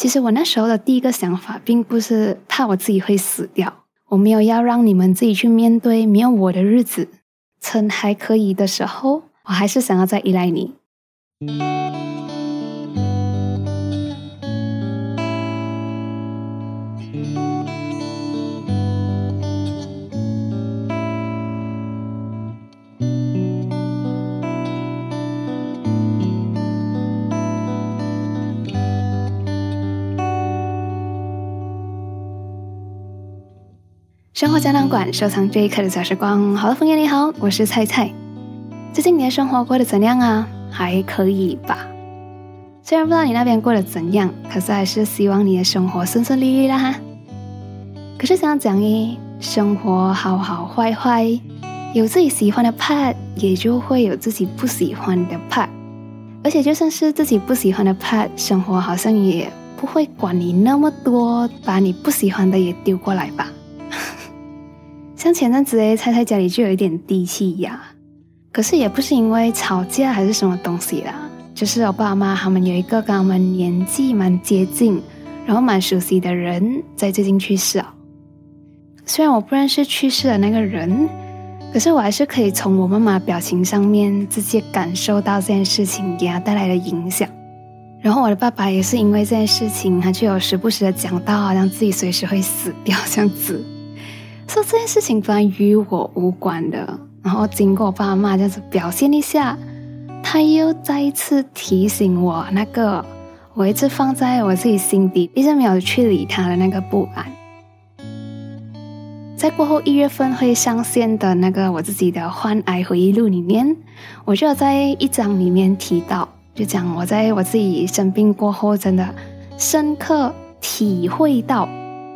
其实我那时候的第一个想法，并不是怕我自己会死掉，我没有要让你们自己去面对没有我的日子。趁还可以的时候，我还是想要再依赖你。生活胶囊馆收藏这一刻的小时光。好的，枫叶你好，我是菜菜。最近你的生活过得怎样啊？还可以吧。虽然不知道你那边过得怎样，可是还是希望你的生活顺顺利利啦哈。可是想讲诶，生活好好坏坏，有自己喜欢的 part，也就会有自己不喜欢的 part。而且就算是自己不喜欢的 part，生活好像也不会管你那么多，把你不喜欢的也丢过来吧。像前阵子诶，猜猜家里就有一点低气压，可是也不是因为吵架还是什么东西啦，就是我爸妈他们有一个跟我们年纪蛮接近，然后蛮熟悉的人在最近去世啊。虽然我不认识去世的那个人，可是我还是可以从我妈妈表情上面直接感受到这件事情给他带来的影响。然后我的爸爸也是因为这件事情，他就有时不时的讲到，好像自己随时会死掉这样子。说这件事情本来与我无关的，然后经过爸妈这样子表现一下，他又再一次提醒我那个我一直放在我自己心底，一直没有去理他的那个不安。在过后一月份会上线的那个我自己的患癌回忆录里面，我就有在一章里面提到，就讲我在我自己生病过后，真的深刻体会到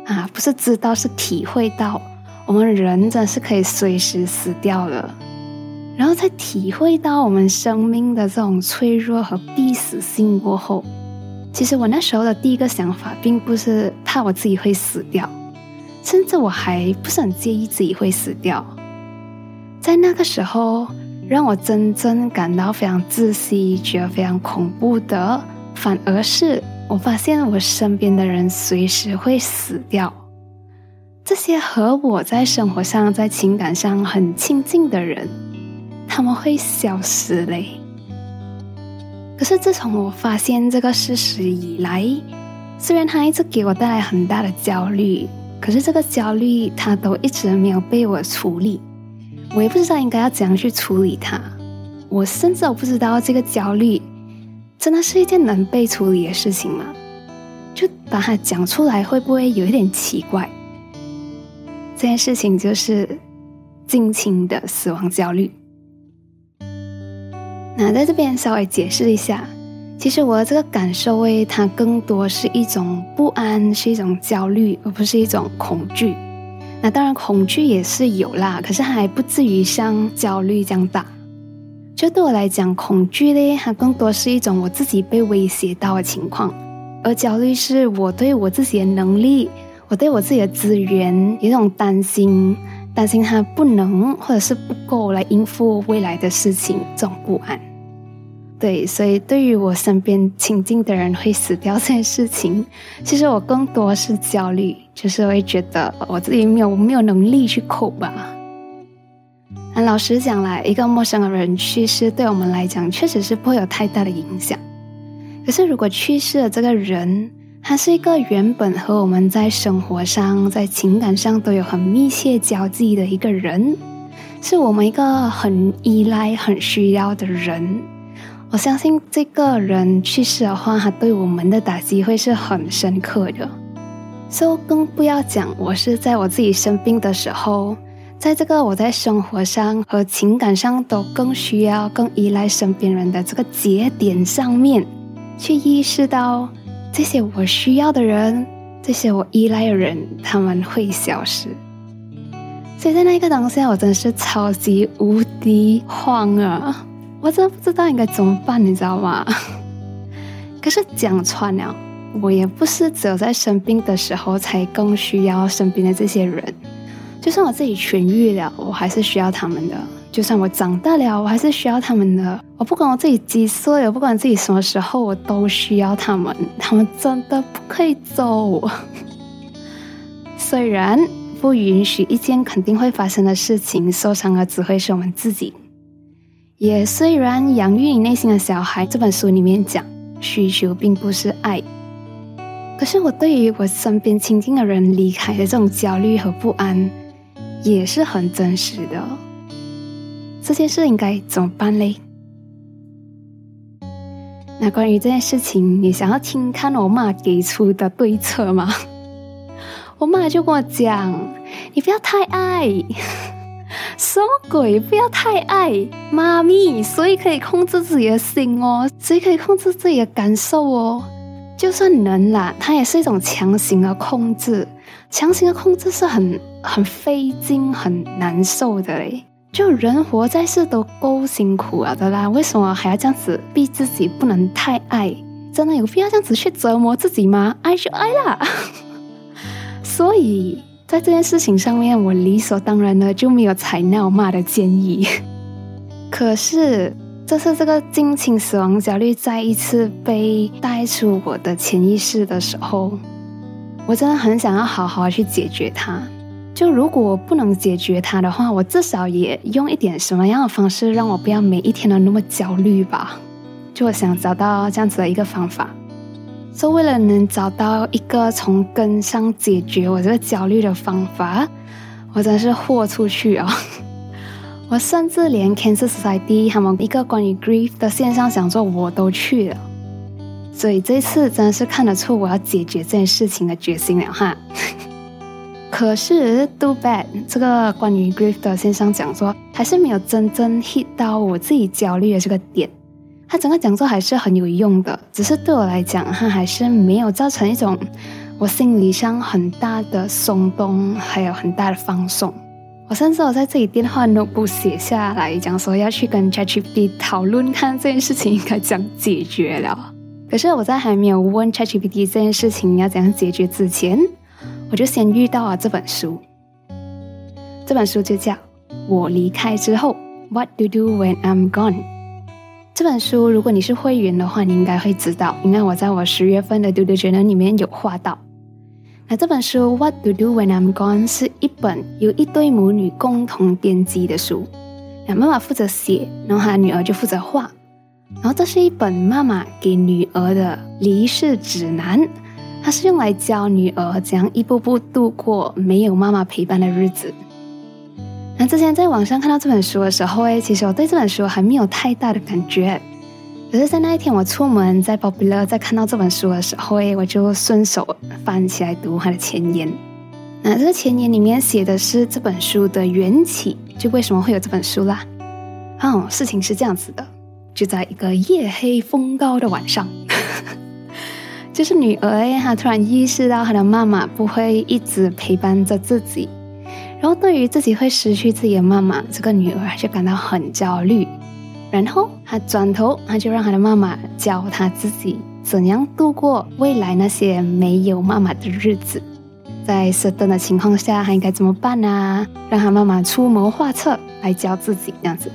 啊，不是知道，是体会到。我们人真是可以随时死掉了，然后在体会到我们生命的这种脆弱和必死性过后，其实我那时候的第一个想法，并不是怕我自己会死掉，甚至我还不是很介意自己会死掉。在那个时候，让我真正感到非常窒息、觉得非常恐怖的，反而是我发现我身边的人随时会死掉。这些和我在生活上、在情感上很亲近的人，他们会消失嘞。可是自从我发现这个事实以来，虽然他一直给我带来很大的焦虑，可是这个焦虑他都一直没有被我处理。我也不知道应该要怎样去处理它。我甚至我不知道这个焦虑真的是一件能被处理的事情吗？就把它讲出来，会不会有一点奇怪？这件事情就是近亲的死亡焦虑。那在这边稍微解释一下，其实我的这个感受诶，它更多是一种不安，是一种焦虑，而不是一种恐惧。那当然恐惧也是有啦，可是还不至于像焦虑这样大。就对我来讲，恐惧嘞，它更多是一种我自己被威胁到的情况，而焦虑是我对我自己的能力。我对我自己的资源有种担心，担心它不能或者是不够来应付未来的事情，这种不安。对，所以对于我身边亲近的人会死掉这件事情，其实我更多是焦虑，就是会觉得我自己没有没有能力去扣吧。那老实讲来，一个陌生的人去世，对我们来讲确实是不会有太大的影响。可是如果去世了这个人，他是一个原本和我们在生活上、在情感上都有很密切交际的一个人，是我们一个很依赖、很需要的人。我相信这个人去世的话，他对我们的打击会是很深刻的。所以更不要讲，我是在我自己生病的时候，在这个我在生活上和情感上都更需要、更依赖身边人的这个节点上面，去意识到。这些我需要的人，这些我依赖的人，他们会消失。所以在那一个当下，我真的是超级无敌慌啊！我真的不知道应该怎么办，你知道吗？可是讲穿了，我也不是只有在生病的时候才更需要身边的这些人。就算我自己痊愈了，我还是需要他们的。就算我长大了，我还是需要他们的。我不管我自己几岁，我不管自己什么时候，我都需要他们。他们真的不可以走。虽然不允许一件肯定会发生的事情受伤的只会是我们自己，也虽然养育你内心的小孩这本书里面讲，需求并不是爱。可是我对于我身边亲近的人离开的这种焦虑和不安，也是很真实的。这件事应该怎么办嘞？那关于这件事情，你想要听看我妈给出的对策吗？我妈就跟我讲：“你不要太爱，什么鬼？不要太爱，妈咪，谁可以控制自己的心哦？谁可以控制自己的感受哦？就算能啦，它也是一种强行的控制。强行的控制是很很费劲、很难受的嘞。就人活在世都够辛苦了的啦，为什么还要这样子逼自己不能太爱？真的有必要这样子去折磨自己吗？爱就爱啦。”所以在这件事情上面，我理所当然的就没有采纳我妈的建议。可是这次这个近亲死亡焦虑再一次被带出我的潜意识的时候，我真的很想要好好去解决它。就如果不能解决它的话，我至少也用一点什么样的方式让我不要每一天都那么焦虑吧。就我想找到这样子的一个方法。就为了能找到一个从根上解决我这个焦虑的方法，我真是豁出去哦！我甚至连 Cancer Society 他们一个关于 grief 的线上讲座我都去了，所以这次真的是看得出我要解决这件事情的决心了哈。可是 Do bad 这个关于 grief 的线上讲座还是没有真正 hit 到我自己焦虑的这个点。它整个讲座还是很有用的，只是对我来讲，它还是没有造成一种我心理上很大的松动，还有很大的放松。我甚至我在自己电话 notebook 写下来，讲说要去跟 ChatGPT 讨论，看这件事情应该怎样解决了。可是我在还没有问 ChatGPT 这件事情要怎样解决之前，我就先遇到了这本书。这本书就叫《我离开之后》，What to do when I'm gone。这本书，如果你是会员的话，你应该会知道，因为我在我十月份的 Do Do Journal 里面有画到。那这本书 What to Do When I'm Gone 是一本由一对母女共同编辑的书。那妈妈负责写，然后她女儿就负责画。然后这是一本妈妈给女儿的离世指南，它是用来教女儿怎样一步步度过没有妈妈陪伴的日子。那之前在网上看到这本书的时候，哎，其实我对这本书还没有太大的感觉。可是，在那一天我出门在 Popular 在看到这本书的时候，哎，我就顺手翻起来读它的前言。那这个前言里面写的是这本书的缘起，就为什么会有这本书啦？哦，事情是这样子的，就在一个夜黑风高的晚上，就是女儿，她突然意识到她的妈妈不会一直陪伴着自己。然后，对于自己会失去自己的妈妈，这个女儿就感到很焦虑。然后，她转头，她就让她的妈妈教她自己怎样度过未来那些没有妈妈的日子。在适当的情况下，她应该怎么办呢？让她妈妈出谋划策来教自己这样子。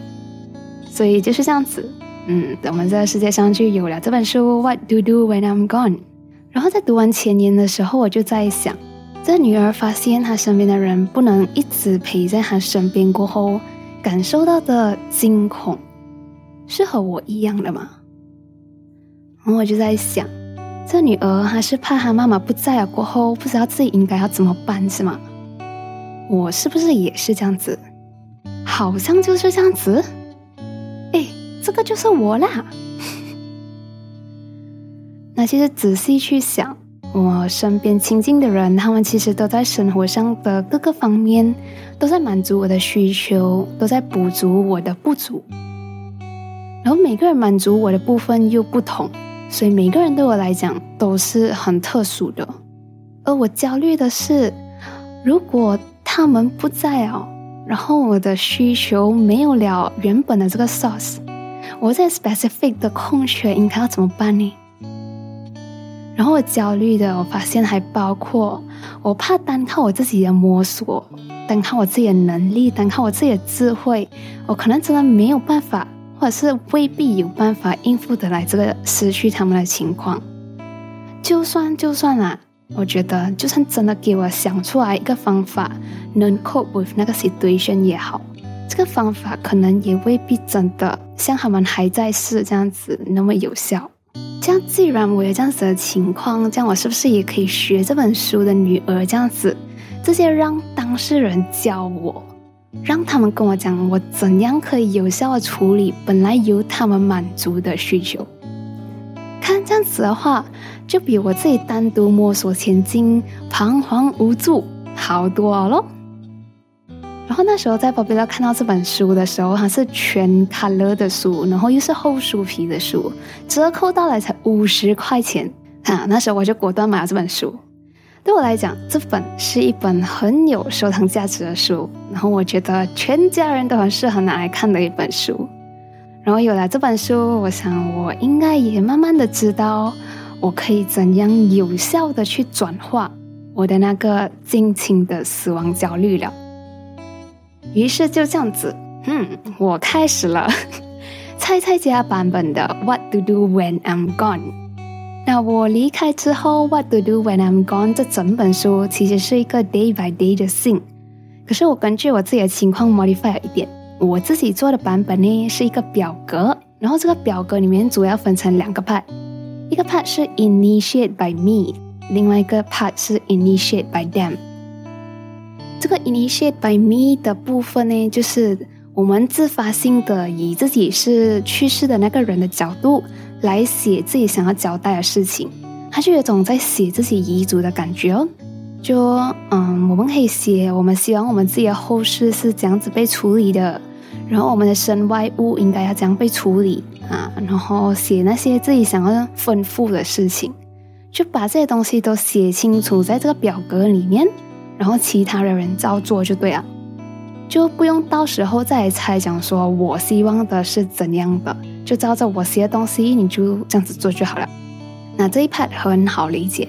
所以就是这样子。嗯，我们这个世界上就有了这本书《What to Do When I'm Gone》。然后在读完前言的时候，我就在想。这女儿发现她身边的人不能一直陪在她身边过后，感受到的惊恐，是和我一样的吗？然后我就在想，这女儿她是怕她妈妈不在了过后，不知道自己应该要怎么办，是吗？我是不是也是这样子？好像就是这样子。哎，这个就是我啦。那其实仔细去想。我身边亲近的人，他们其实都在生活上的各个方面，都在满足我的需求，都在补足我的不足。然后每个人满足我的部分又不同，所以每个人对我来讲都是很特殊的。而我焦虑的是，如果他们不在哦，然后我的需求没有了原本的这个 source，我在 specific 的空缺应该要怎么办呢？然后我焦虑的，我发现还包括我怕单靠我自己的摸索，单靠我自己的能力，单靠我自己的智慧，我可能真的没有办法，或者是未必有办法应付得来这个失去他们的情况。就算就算啦，我觉得就算真的给我想出来一个方法，能 cope with 那个 situation 也好，这个方法可能也未必真的像他们还在世这样子那么有效。这样，既然我有这样子的情况，这样我是不是也可以学这本书的女儿这样子？这些让当事人教我，让他们跟我讲我怎样可以有效的处理本来由他们满足的需求。看这样子的话，就比我自己单独摸索前进、彷徨无助好多了。然后那时候在宝贝乐看到这本书的时候，它是全 color 的书，然后又是厚书皮的书，折扣到来才五十块钱啊！那时候我就果断买了这本书。对我来讲，这本是一本很有收藏价值的书，然后我觉得全家人都很适合拿来看的一本书。然后有了这本书，我想我应该也慢慢的知道，我可以怎样有效的去转化我的那个近亲的死亡焦虑了。于是就这样子，嗯，我开始了猜猜家版本的 What to do when I'm gone。那我离开之后，What to do when I'm gone 这整本书其实是一个 day by day 的信。可是我根据我自己的情况 modify 一点，我自己做的版本呢是一个表格，然后这个表格里面主要分成两个 part，一个 part 是 initiate by me，另外一个 part 是 initiate by them。这个 initiate by me 的部分呢，就是我们自发性的以自己是去世的那个人的角度来写自己想要交代的事情，它就有种在写自己遗嘱的感觉哦。就嗯，我们可以写我们希望我们自己的后事是怎样子被处理的，然后我们的身外物应该要怎样被处理啊，然后写那些自己想要吩咐的事情，就把这些东西都写清楚在这个表格里面。然后其他的人照做就对了，就不用到时候再来猜想说我希望的是怎样的，就照着我写的东西，你就这样子做就好了。那这一 part 很好理解，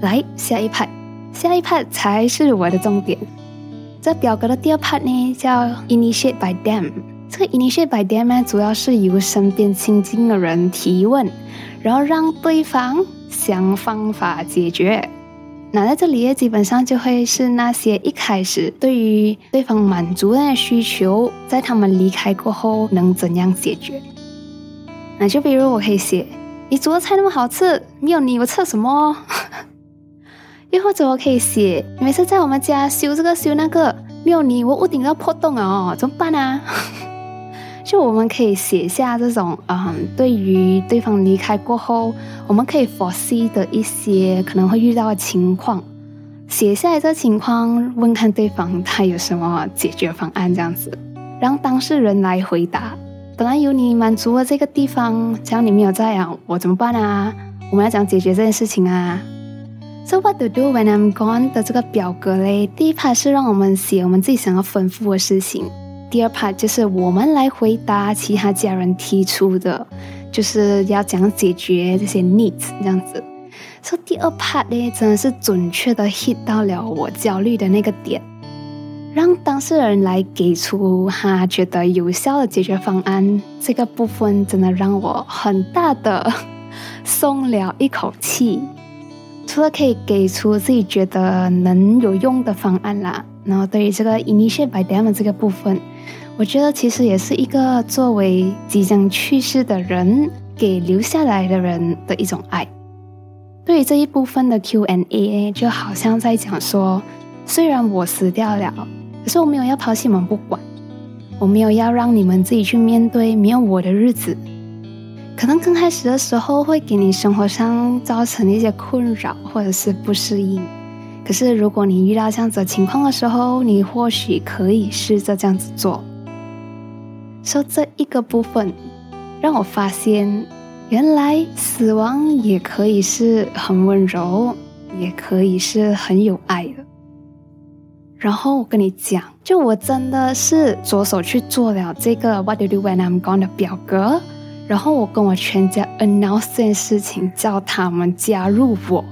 来下一 part，下一 part 才是我的重点。这表格的第二 part 呢叫 initiate by them，这个 initiate by them 呢主要是由身边亲近的人提问，然后让对方想方法解决。那在这里也基本上就会是那些一开始对于对方满足的需求，在他们离开过后能怎样解决？那就比如我可以写：你煮的菜那么好吃，没有你我吃什么？又或者我可以写：每次在我们家修这个修那个，没有你我屋顶要破洞了哦，怎么办啊？就我们可以写下这种，嗯，对于对方离开过后，我们可以 foresee 的一些可能会遇到的情况，写下来这情况，问看对方他有什么解决方案，这样子，让当事人来回答。本来有你满足了这个地方，只要你没有在啊，我怎么办啊？我们要怎样解决这件事情啊？So what to do when I'm gone 的这个表格嘞，第一 part 是让我们写我们自己想要吩咐的事情。第二 part 就是我们来回答其他家人提出的，就是要怎样解决这些 needs 这样子。所以第二 part 呢，真的是准确的 hit 到了我焦虑的那个点，让当事人来给出他觉得有效的解决方案。这个部分真的让我很大的 松了一口气。除了可以给出自己觉得能有用的方案啦，然后对于这个 initiate by them 这个部分。我觉得其实也是一个作为即将去世的人给留下来的人的一种爱。对于这一部分的 Q&A，就好像在讲说，虽然我死掉了，可是我没有要抛弃你们不管，我没有要让你们自己去面对没有我的日子。可能刚开始的时候会给你生活上造成一些困扰或者是不适应，可是如果你遇到这样子的情况的时候，你或许可以试着这样子做。说这一个部分，让我发现，原来死亡也可以是很温柔，也可以是很有爱的。然后我跟你讲，就我真的是着手去做了这个 What do you do when I'm gone 的表格，然后我跟我全家 announce 这件事情，叫他们加入我。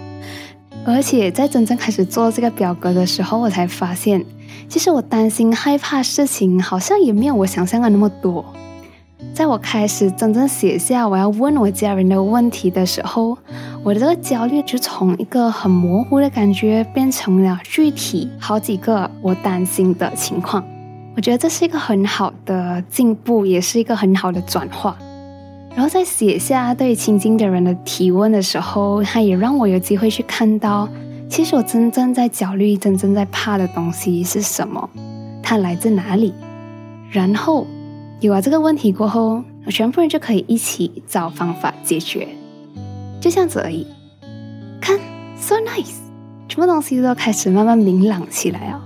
而且在真正开始做这个表格的时候，我才发现，其实我担心害怕事情好像也没有我想象的那么多。在我开始真正写下我要问我家人的问题的时候，我的这个焦虑就从一个很模糊的感觉变成了具体好几个我担心的情况。我觉得这是一个很好的进步，也是一个很好的转化。然后在写下对亲近的人的提问的时候，它也让我有机会去看到，其实我真正在焦虑、真正在怕的东西是什么，它来自哪里。然后有了这个问题过后，全部人就可以一起找方法解决，就这样子而已。看，so nice，什么东西都开始慢慢明朗起来啊。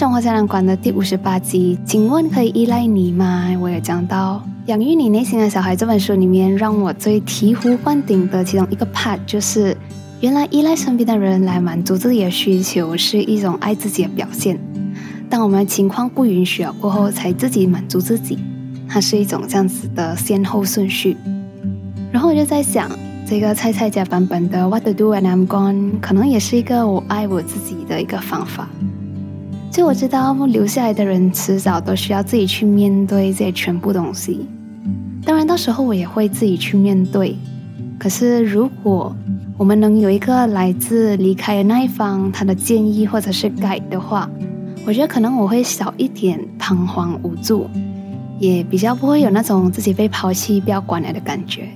生活胶囊馆的第五十八集，请问可以依赖你吗？我有讲到养育你内心的小孩这本书里面，让我最醍醐灌顶的其中一个 part 就是，原来依赖身边的人来满足自己的需求是一种爱自己的表现。当我们情况不允许了过后，才自己满足自己，它是一种这样子的先后顺序。然后我就在想，这个菜菜家版本的 What to do when I'm gone，可能也是一个我爱我自己的一个方法。就我知道，留下来的人迟早都需要自己去面对这些全部东西。当然，到时候我也会自己去面对。可是，如果我们能有一个来自离开的那一方他的建议或者是改的话，我觉得可能我会少一点彷徨无助，也比较不会有那种自己被抛弃、不要管了的感觉。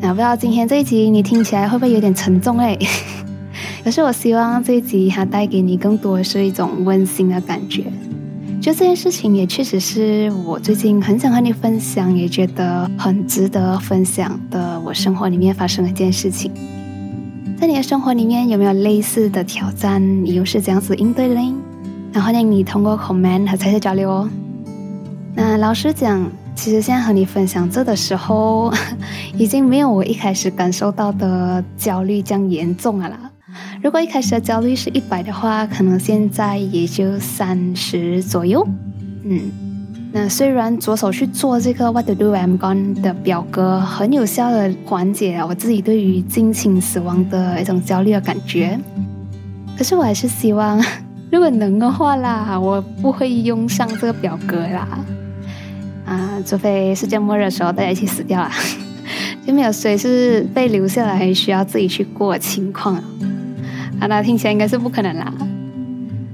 那不知道今天这一集你听起来会不会有点沉重嘞？可是我希望这一集它带给你更多是一种温馨的感觉。就这件事情也确实是我最近很想和你分享，也觉得很值得分享的。我生活里面发生的一件事情，在你的生活里面有没有类似的挑战？你又是怎样子应对的呢？那欢迎你通过 comment 和彩彩交流哦。那老实讲，其实现在和你分享这的时候，已经没有我一开始感受到的焦虑这样严重了啦。如果一开始的焦虑是一百的话，可能现在也就三十左右。嗯，那虽然着手去做这个 What to do I'm gone 的表格，很有效的缓解了我自己对于近亲死亡的一种焦虑的感觉，可是我还是希望，如果能的话啦，我不会用上这个表格啦。啊，除非世界末日的时候大家一起死掉了，就没有谁是被留下来需要自己去过情况。好那听起来应该是不可能啦。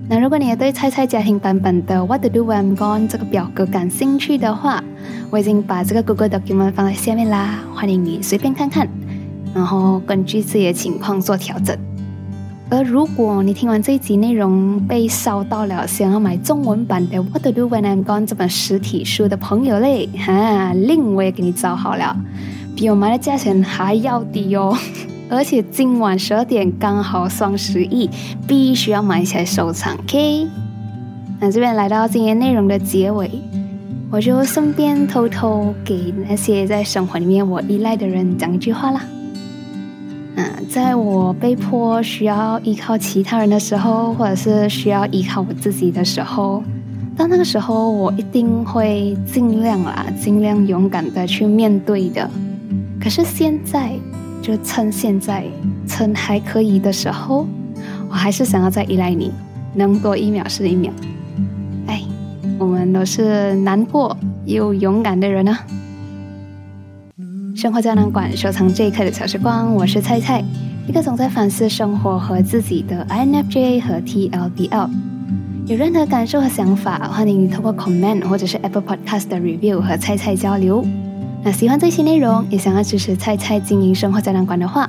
那如果你也对菜菜家庭版本的 What to do when I'm gone 这个表格感兴趣的话，我已经把这个 Google Document 放在下面啦，欢迎你随便看看，然后根据自己的情况做调整。而如果你听完这一集内容被烧到了，想要买中文版的 What to do when I'm gone 这本实体书的朋友嘞，哈，另我也给你找好了，比我买的价钱还要低哦。而且今晚十二点刚好双十一，必须要买起来收藏。OK，那这边来到今天内容的结尾，我就顺便偷偷给那些在生活里面我依赖的人讲一句话啦。嗯，在我被迫需要依靠其他人的时候，或者是需要依靠我自己的时候，到那个时候，我一定会尽量啊，尽量勇敢的去面对的。可是现在。就趁现在，趁还可以的时候，我还是想要再依赖你，能多一秒是一秒。哎，我们都是难过又勇敢的人啊！生活胶囊馆收藏这一刻的小时光，我是菜菜，一个总在反思生活和自己的 INFJ 和 TLBL。有任何感受和想法，欢迎你通过 comment 或者是 Apple Podcast 的 review 和菜菜交流。那喜欢这期内容，也想要支持菜菜经营生活胶囊馆的话，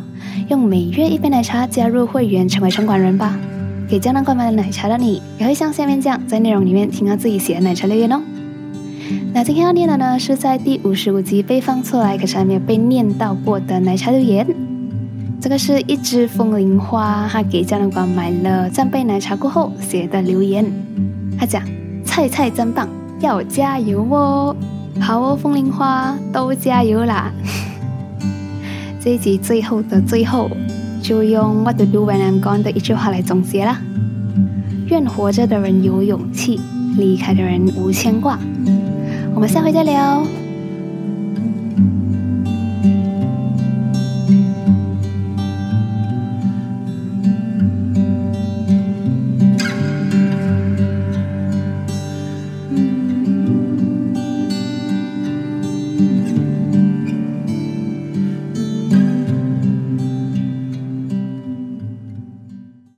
用每月一杯奶茶加入会员，成为城管人吧。给胶囊馆买了奶茶的你，也会像下面这样，在内容里面听到自己写的奶茶留言哦。那今天要念的呢，是在第五十五集被放出来，可是还没有被念到过的奶茶留言。这个是一枝风铃花，他给胶囊馆买了三杯奶茶过后写的留言。他讲：菜菜真棒，要加油哦。好哦，风铃花都加油啦！这一集最后的最后，就用 What to do when I'm gone 的一句话来总结啦：愿活着的人有勇气，离开的人无牵挂。我们下回再聊。